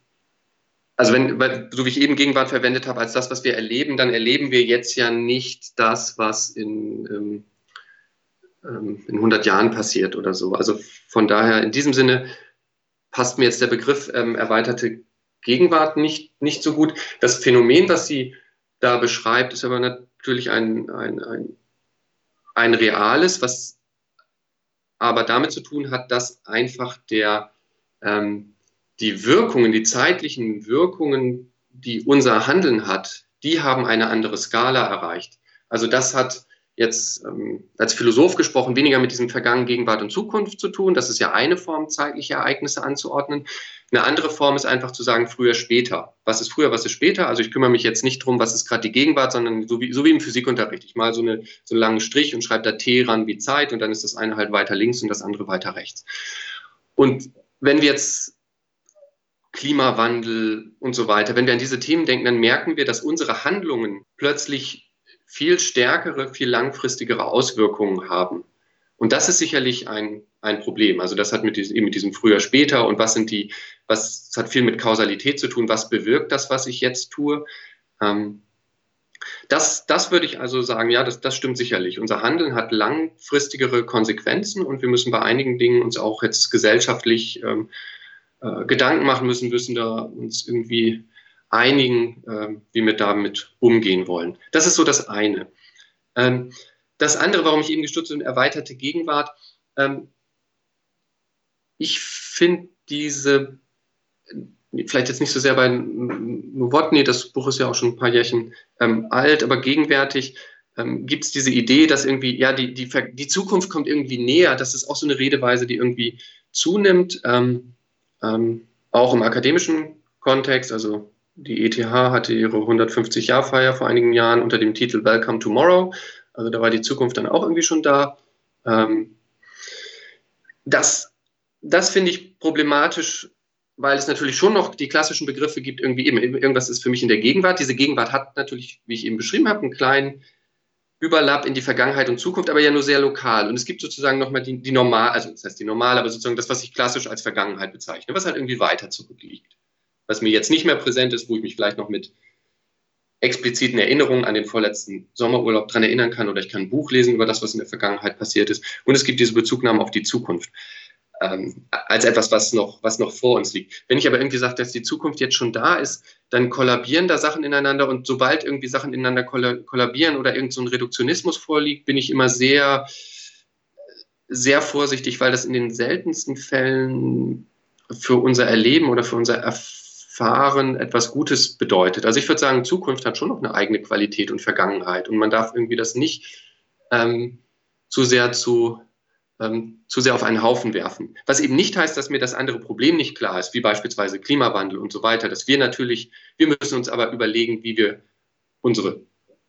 also wenn, so wie ich eben Gegenwart verwendet habe, als das, was wir erleben, dann erleben wir jetzt ja nicht das, was in, ähm, ähm in 100 Jahren passiert oder so. Also von daher, in diesem Sinne passt mir jetzt der Begriff ähm, erweiterte Gegenwart nicht, nicht so gut. Das Phänomen, was sie da beschreibt, ist aber natürlich ein, ein, ein, ein reales, was aber damit zu tun hat, dass einfach der, ähm, die Wirkungen, die zeitlichen Wirkungen, die unser Handeln hat, die haben eine andere Skala erreicht. Also das hat jetzt ähm, als Philosoph gesprochen weniger mit diesem Vergangen, Gegenwart und Zukunft zu tun. Das ist ja eine Form, zeitliche Ereignisse anzuordnen. Eine andere Form ist einfach zu sagen, früher, später. Was ist früher, was ist später? Also ich kümmere mich jetzt nicht darum, was ist gerade die Gegenwart, sondern so wie, so wie im Physikunterricht. Ich mal so, eine, so einen langen Strich und schreibe da T ran wie Zeit und dann ist das eine halt weiter links und das andere weiter rechts. Und wenn wir jetzt Klimawandel und so weiter. Wenn wir an diese Themen denken, dann merken wir, dass unsere Handlungen plötzlich viel stärkere, viel langfristigere Auswirkungen haben. Und das ist sicherlich ein, ein Problem. Also das hat mit diesem, mit diesem früher, später und was sind die, was hat viel mit Kausalität zu tun, was bewirkt das, was ich jetzt tue. Ähm, das, das würde ich also sagen, ja, das, das stimmt sicherlich. Unser Handeln hat langfristigere Konsequenzen und wir müssen bei einigen Dingen uns auch jetzt gesellschaftlich ähm, äh, Gedanken machen müssen, müssen da uns irgendwie einigen, äh, wie wir damit umgehen wollen. Das ist so das eine. Ähm, das andere, warum ich eben gestutzt bin, erweiterte Gegenwart. Ähm, ich finde diese, vielleicht jetzt nicht so sehr bei Nowotny, das Buch ist ja auch schon ein paar Jährchen ähm, alt, aber gegenwärtig ähm, gibt es diese Idee, dass irgendwie, ja, die, die, die Zukunft kommt irgendwie näher. Das ist auch so eine Redeweise, die irgendwie zunimmt. Ähm, ähm, auch im akademischen Kontext, also die ETH hatte ihre 150-Jahr-Feier vor einigen Jahren unter dem Titel Welcome Tomorrow. Also da war die Zukunft dann auch irgendwie schon da. Ähm, das das finde ich problematisch, weil es natürlich schon noch die klassischen Begriffe gibt, irgendwie eben, irgendwas ist für mich in der Gegenwart. Diese Gegenwart hat natürlich, wie ich eben beschrieben habe, einen kleinen Überlapp in die Vergangenheit und Zukunft, aber ja nur sehr lokal. Und es gibt sozusagen nochmal die, die normal, also das heißt die normale, aber sozusagen das, was ich klassisch als Vergangenheit bezeichne, was halt irgendwie weiter zurückliegt. Was mir jetzt nicht mehr präsent ist, wo ich mich vielleicht noch mit expliziten Erinnerungen an den vorletzten Sommerurlaub dran erinnern kann oder ich kann ein Buch lesen über das, was in der Vergangenheit passiert ist. Und es gibt diese Bezugnahme auf die Zukunft ähm, als etwas, was noch, was noch vor uns liegt. Wenn ich aber irgendwie sage, dass die Zukunft jetzt schon da ist, dann kollabieren da Sachen ineinander und sobald irgendwie Sachen ineinander kollabieren oder irgend so ein Reduktionismus vorliegt, bin ich immer sehr, sehr vorsichtig, weil das in den seltensten Fällen für unser Erleben oder für unser Erfahren etwas Gutes bedeutet. Also ich würde sagen, Zukunft hat schon noch eine eigene Qualität und Vergangenheit und man darf irgendwie das nicht ähm, zu sehr zu ähm, zu sehr auf einen Haufen werfen. Was eben nicht heißt, dass mir das andere Problem nicht klar ist, wie beispielsweise Klimawandel und so weiter, dass wir natürlich, wir müssen uns aber überlegen, wie wir unsere,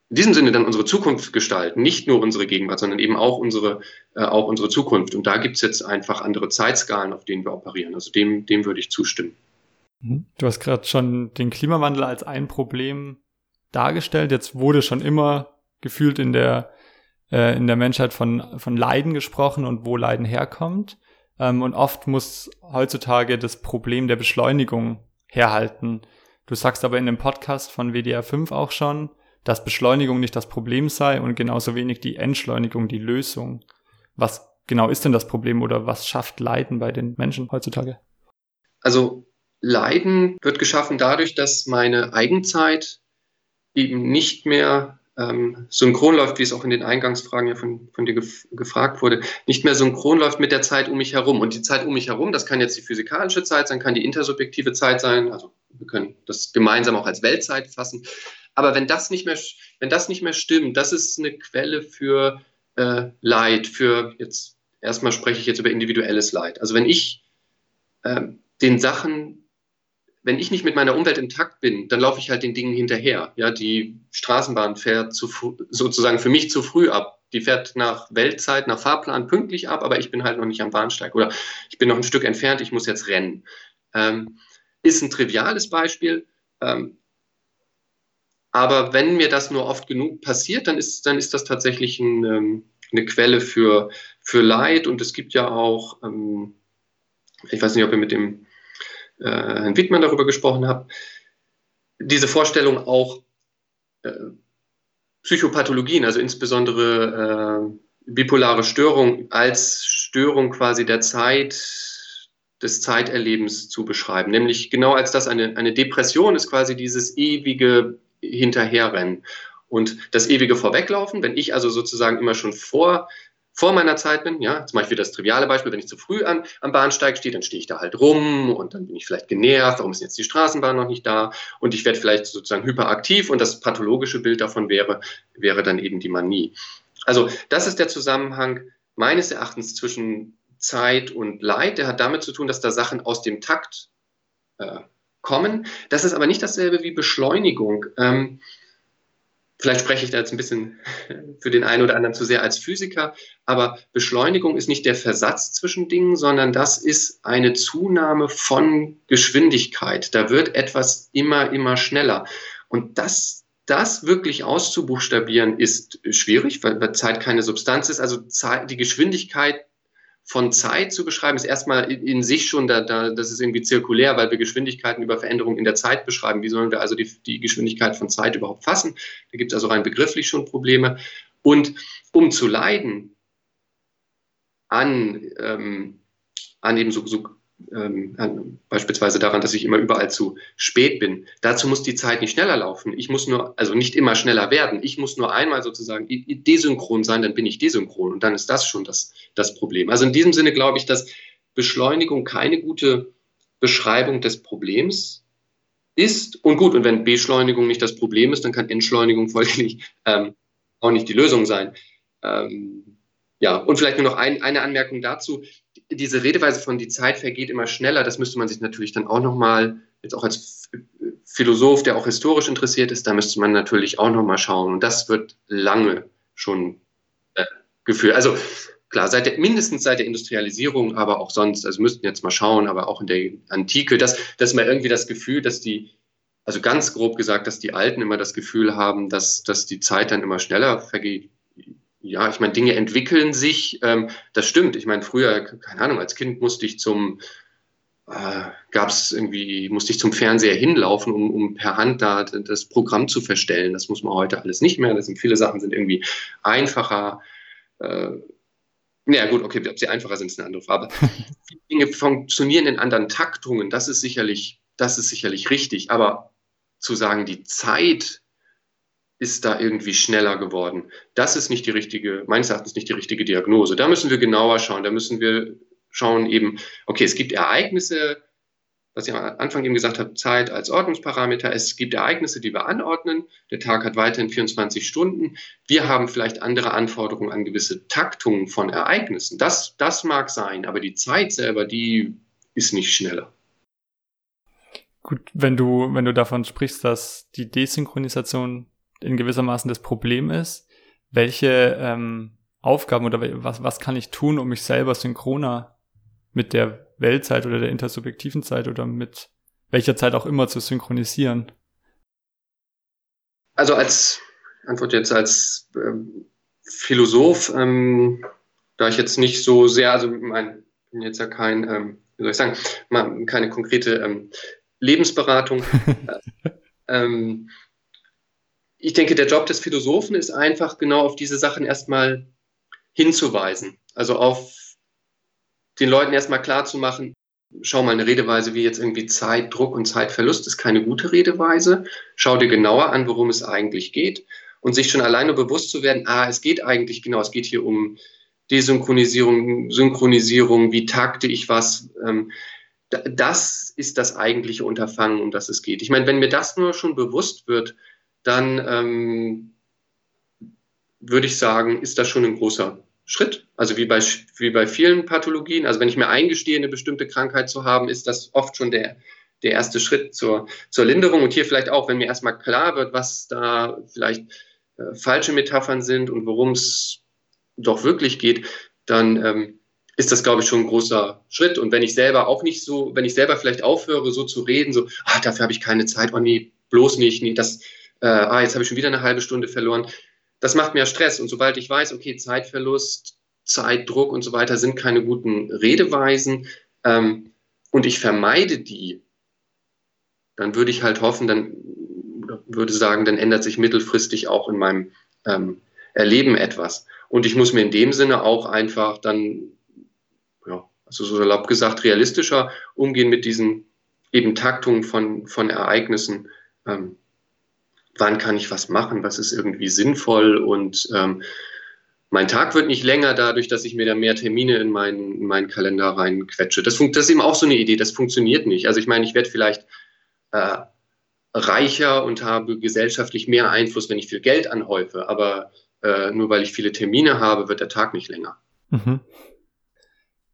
in diesem Sinne dann unsere Zukunft gestalten, nicht nur unsere Gegenwart, sondern eben auch unsere, äh, auch unsere Zukunft. Und da gibt es jetzt einfach andere Zeitskalen, auf denen wir operieren. Also dem, dem würde ich zustimmen. Mhm. Du hast gerade schon den Klimawandel als ein Problem dargestellt. Jetzt wurde schon immer gefühlt in der äh, in der Menschheit von, von Leiden gesprochen und wo Leiden herkommt. Ähm, und oft muss heutzutage das Problem der Beschleunigung herhalten. Du sagst aber in dem Podcast von WDR 5 auch schon, dass Beschleunigung nicht das Problem sei und genauso wenig die Entschleunigung die Lösung. Was genau ist denn das Problem oder was schafft Leiden bei den Menschen heutzutage? Also Leiden wird geschaffen dadurch, dass meine Eigenzeit eben nicht mehr ähm, synchron läuft, wie es auch in den Eingangsfragen ja von, von dir gef gefragt wurde, nicht mehr synchron läuft mit der Zeit um mich herum. Und die Zeit um mich herum, das kann jetzt die physikalische Zeit sein, kann die intersubjektive Zeit sein. Also wir können das gemeinsam auch als Weltzeit fassen. Aber wenn das nicht mehr, wenn das nicht mehr stimmt, das ist eine Quelle für äh, Leid, für jetzt erstmal spreche ich jetzt über individuelles Leid. Also wenn ich äh, den Sachen wenn ich nicht mit meiner Umwelt intakt bin, dann laufe ich halt den Dingen hinterher. Ja, die Straßenbahn fährt zu, sozusagen für mich zu früh ab. Die fährt nach Weltzeit, nach Fahrplan pünktlich ab, aber ich bin halt noch nicht am Bahnsteig oder ich bin noch ein Stück entfernt, ich muss jetzt rennen. Ähm, ist ein triviales Beispiel. Ähm, aber wenn mir das nur oft genug passiert, dann ist, dann ist das tatsächlich ein, ähm, eine Quelle für, für Leid. Und es gibt ja auch, ähm, ich weiß nicht, ob ihr mit dem äh, Herrn Wittmann darüber gesprochen habe, diese Vorstellung auch äh, Psychopathologien, also insbesondere äh, bipolare Störung als Störung quasi der Zeit, des Zeiterlebens zu beschreiben. Nämlich genau als das eine, eine Depression ist quasi dieses ewige Hinterherrennen und das ewige Vorweglaufen. Wenn ich also sozusagen immer schon vor vor meiner Zeit bin, ja, zum Beispiel das triviale Beispiel, wenn ich zu früh an, am Bahnsteig stehe, dann stehe ich da halt rum und dann bin ich vielleicht genervt, warum ist jetzt die Straßenbahn noch nicht da und ich werde vielleicht sozusagen hyperaktiv und das pathologische Bild davon wäre, wäre dann eben die Manie. Also das ist der Zusammenhang meines Erachtens zwischen Zeit und Leid. Der hat damit zu tun, dass da Sachen aus dem Takt äh, kommen. Das ist aber nicht dasselbe wie Beschleunigung. Ähm, Vielleicht spreche ich da jetzt ein bisschen für den einen oder anderen zu sehr als Physiker, aber Beschleunigung ist nicht der Versatz zwischen Dingen, sondern das ist eine Zunahme von Geschwindigkeit. Da wird etwas immer, immer schneller. Und das, das wirklich auszubuchstabieren ist schwierig, weil Zeit keine Substanz ist. Also die Geschwindigkeit von Zeit zu beschreiben, ist erstmal in sich schon, da, da, das ist irgendwie zirkulär, weil wir Geschwindigkeiten über Veränderungen in der Zeit beschreiben. Wie sollen wir also die, die Geschwindigkeit von Zeit überhaupt fassen? Da gibt es also rein begrifflich schon Probleme. Und um zu leiden an, ähm, an eben so, so ähm, beispielsweise daran, dass ich immer überall zu spät bin. Dazu muss die Zeit nicht schneller laufen. Ich muss nur, also nicht immer schneller werden. Ich muss nur einmal sozusagen desynchron sein, dann bin ich desynchron und dann ist das schon das, das Problem. Also in diesem Sinne glaube ich, dass Beschleunigung keine gute Beschreibung des Problems ist. Und gut, und wenn Beschleunigung nicht das Problem ist, dann kann Entschleunigung folglich ähm, auch nicht die Lösung sein. Ähm, ja, und vielleicht nur noch ein, eine Anmerkung dazu diese Redeweise von die Zeit vergeht immer schneller, das müsste man sich natürlich dann auch nochmal, jetzt auch als Philosoph, der auch historisch interessiert ist, da müsste man natürlich auch nochmal schauen. Und das wird lange schon äh, geführt. Also klar, seit der, mindestens seit der Industrialisierung, aber auch sonst, also müssten jetzt mal schauen, aber auch in der Antike, dass, dass man irgendwie das Gefühl, dass die, also ganz grob gesagt, dass die Alten immer das Gefühl haben, dass, dass die Zeit dann immer schneller vergeht ja, ich meine, Dinge entwickeln sich. Ähm, das stimmt. Ich meine, früher, keine Ahnung, als Kind musste ich zum, äh, gab es irgendwie, musste ich zum Fernseher hinlaufen, um, um per Hand da das Programm zu verstellen. Das muss man heute alles nicht mehr. Das sind viele Sachen sind irgendwie einfacher. Äh, ja, gut, okay, ob sie einfacher sind, ist eine andere Frage. Dinge funktionieren in anderen Taktungen. Das ist sicherlich, das ist sicherlich richtig. Aber zu sagen, die Zeit ist da irgendwie schneller geworden. Das ist nicht die richtige, meines Erachtens nicht die richtige Diagnose. Da müssen wir genauer schauen. Da müssen wir schauen eben, okay, es gibt Ereignisse, was ich am Anfang eben gesagt habe, Zeit als Ordnungsparameter. Es gibt Ereignisse, die wir anordnen. Der Tag hat weiterhin 24 Stunden. Wir haben vielleicht andere Anforderungen an gewisse Taktungen von Ereignissen. Das, das mag sein, aber die Zeit selber, die ist nicht schneller. Gut, wenn du, wenn du davon sprichst, dass die Desynchronisation in gewissermaßen das Problem ist, welche ähm, Aufgaben oder was, was kann ich tun, um mich selber synchroner mit der Weltzeit oder der intersubjektiven Zeit oder mit welcher Zeit auch immer zu synchronisieren? Also als Antwort jetzt als ähm, Philosoph, ähm, da ich jetzt nicht so sehr, also mein, bin jetzt ja kein, ähm, wie soll ich sagen, mal, keine konkrete ähm, Lebensberatung. ähm, ich denke, der Job des Philosophen ist einfach genau auf diese Sachen erstmal hinzuweisen. Also auf den Leuten erstmal klar zu machen, schau mal, eine Redeweise wie jetzt irgendwie Zeitdruck und Zeitverlust ist keine gute Redeweise. Schau dir genauer an, worum es eigentlich geht und sich schon alleine bewusst zu werden, ah, es geht eigentlich genau, es geht hier um Desynchronisierung, Synchronisierung, wie takte ich was. Ähm, das ist das eigentliche Unterfangen, um das es geht. Ich meine, wenn mir das nur schon bewusst wird, dann ähm, würde ich sagen, ist das schon ein großer Schritt. Also wie bei, wie bei vielen Pathologien. Also wenn ich mir eingestehe, eine bestimmte Krankheit zu haben, ist das oft schon der, der erste Schritt zur, zur Linderung. Und hier vielleicht auch, wenn mir erstmal klar wird, was da vielleicht äh, falsche Metaphern sind und worum es doch wirklich geht, dann ähm, ist das, glaube ich, schon ein großer Schritt. Und wenn ich selber auch nicht so, wenn ich selber vielleicht aufhöre, so zu reden, so, ah, dafür habe ich keine Zeit, oh nee, bloß nicht, nee, das, äh, ah, jetzt habe ich schon wieder eine halbe Stunde verloren. Das macht mir Stress. Und sobald ich weiß, okay, Zeitverlust, Zeitdruck und so weiter sind keine guten Redeweisen ähm, und ich vermeide die, dann würde ich halt hoffen, dann würde sagen, dann ändert sich mittelfristig auch in meinem ähm, Erleben etwas. Und ich muss mir in dem Sinne auch einfach dann, ja, also so salopp gesagt, realistischer umgehen mit diesen eben Taktungen von, von Ereignissen. Ähm, wann kann ich was machen, was ist irgendwie sinnvoll und ähm, mein Tag wird nicht länger dadurch, dass ich mir da mehr Termine in meinen, in meinen Kalender reinquetsche. Das, das ist eben auch so eine Idee, das funktioniert nicht. Also ich meine, ich werde vielleicht äh, reicher und habe gesellschaftlich mehr Einfluss, wenn ich viel Geld anhäufe, aber äh, nur weil ich viele Termine habe, wird der Tag nicht länger. Mhm.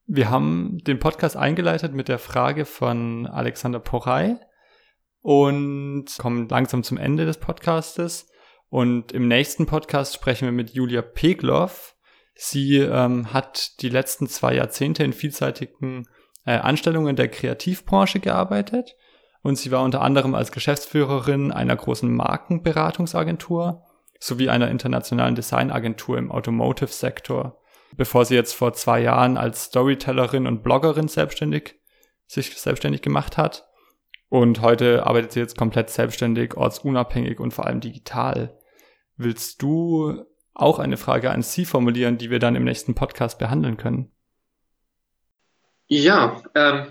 Wir haben den Podcast eingeleitet mit der Frage von Alexander Porey und kommen langsam zum Ende des Podcastes. Und im nächsten Podcast sprechen wir mit Julia Pegloff. Sie ähm, hat die letzten zwei Jahrzehnte in vielseitigen äh, Anstellungen der Kreativbranche gearbeitet und sie war unter anderem als Geschäftsführerin einer großen Markenberatungsagentur sowie einer internationalen Designagentur im Automotive-Sektor, bevor sie jetzt vor zwei Jahren als Storytellerin und Bloggerin selbstständig sich selbstständig gemacht hat. Und heute arbeitet sie jetzt komplett selbstständig, ortsunabhängig und vor allem digital. Willst du auch eine Frage an Sie formulieren, die wir dann im nächsten Podcast behandeln können? Ja, ähm,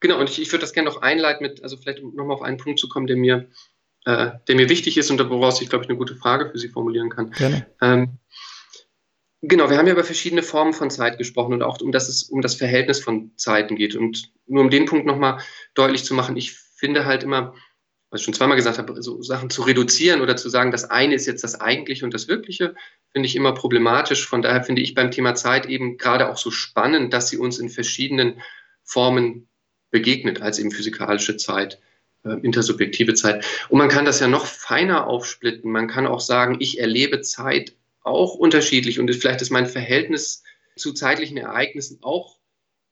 genau. Und ich, ich würde das gerne noch einleiten mit, also vielleicht nochmal auf einen Punkt zu kommen, der mir, äh, der mir wichtig ist und woraus ich, glaube ich, eine gute Frage für Sie formulieren kann. Gerne. Ähm, Genau, wir haben ja über verschiedene Formen von Zeit gesprochen und auch um das es um das Verhältnis von Zeiten geht. Und nur um den Punkt nochmal deutlich zu machen, ich finde halt immer, was ich schon zweimal gesagt habe, so Sachen zu reduzieren oder zu sagen, das eine ist jetzt das Eigentliche und das Wirkliche, finde ich immer problematisch. Von daher finde ich beim Thema Zeit eben gerade auch so spannend, dass sie uns in verschiedenen Formen begegnet, als eben physikalische Zeit, äh, intersubjektive Zeit. Und man kann das ja noch feiner aufsplitten. Man kann auch sagen, ich erlebe Zeit auch unterschiedlich und vielleicht ist mein Verhältnis zu zeitlichen Ereignissen auch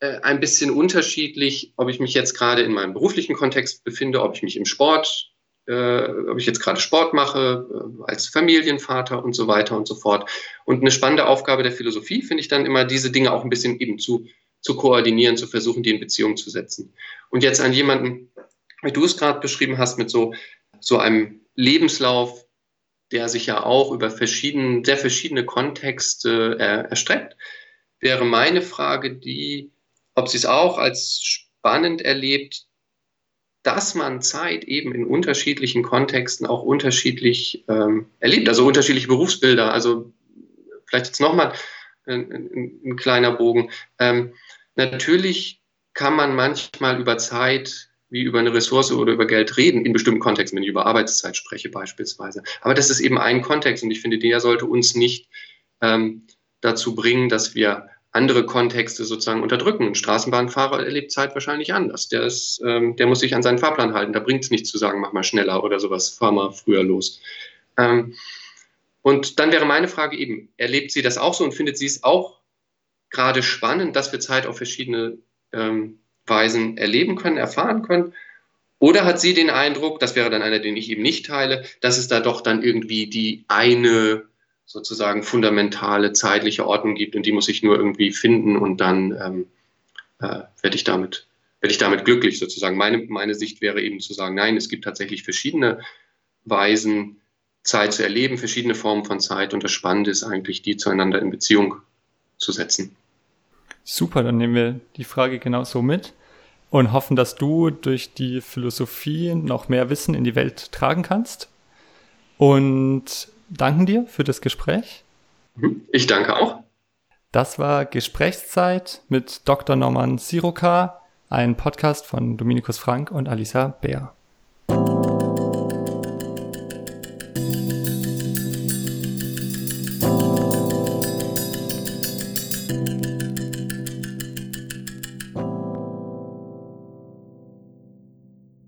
äh, ein bisschen unterschiedlich, ob ich mich jetzt gerade in meinem beruflichen Kontext befinde, ob ich mich im Sport, äh, ob ich jetzt gerade Sport mache, äh, als Familienvater und so weiter und so fort. Und eine spannende Aufgabe der Philosophie finde ich dann immer, diese Dinge auch ein bisschen eben zu, zu koordinieren, zu versuchen, die in Beziehung zu setzen. Und jetzt an jemanden, wie du es gerade beschrieben hast, mit so, so einem Lebenslauf, der sich ja auch über verschiedene, sehr verschiedene Kontexte äh, erstreckt, wäre meine Frage die, ob sie es auch als spannend erlebt, dass man Zeit eben in unterschiedlichen Kontexten auch unterschiedlich ähm, erlebt, also unterschiedliche Berufsbilder. Also vielleicht jetzt nochmal ein, ein, ein, kleiner Bogen. Ähm, natürlich kann man manchmal über Zeit wie über eine Ressource oder über Geld reden, in bestimmten Kontexten, wenn ich über Arbeitszeit spreche beispielsweise. Aber das ist eben ein Kontext und ich finde, der sollte uns nicht ähm, dazu bringen, dass wir andere Kontexte sozusagen unterdrücken. Ein Straßenbahnfahrer erlebt Zeit wahrscheinlich anders. Der, ist, ähm, der muss sich an seinen Fahrplan halten. Da bringt es nichts zu sagen, mach mal schneller oder sowas, fahr mal früher los. Ähm, und dann wäre meine Frage eben, erlebt sie das auch so und findet sie es auch gerade spannend, dass wir Zeit auf verschiedene ähm, Weisen erleben können, erfahren können? Oder hat sie den Eindruck, das wäre dann einer, den ich eben nicht teile, dass es da doch dann irgendwie die eine sozusagen fundamentale zeitliche Ordnung gibt und die muss ich nur irgendwie finden und dann ähm, äh, werde ich damit werde ich damit glücklich sozusagen. Meine, meine Sicht wäre eben zu sagen, nein, es gibt tatsächlich verschiedene Weisen, Zeit zu erleben, verschiedene Formen von Zeit und das Spannende ist eigentlich, die zueinander in Beziehung zu setzen. Super, dann nehmen wir die Frage genauso mit und hoffen, dass du durch die Philosophie noch mehr Wissen in die Welt tragen kannst. Und danken dir für das Gespräch. Mhm. Ich danke auch. Das war Gesprächszeit mit Dr. Norman Siroka, ein Podcast von Dominikus Frank und Alisa Bär.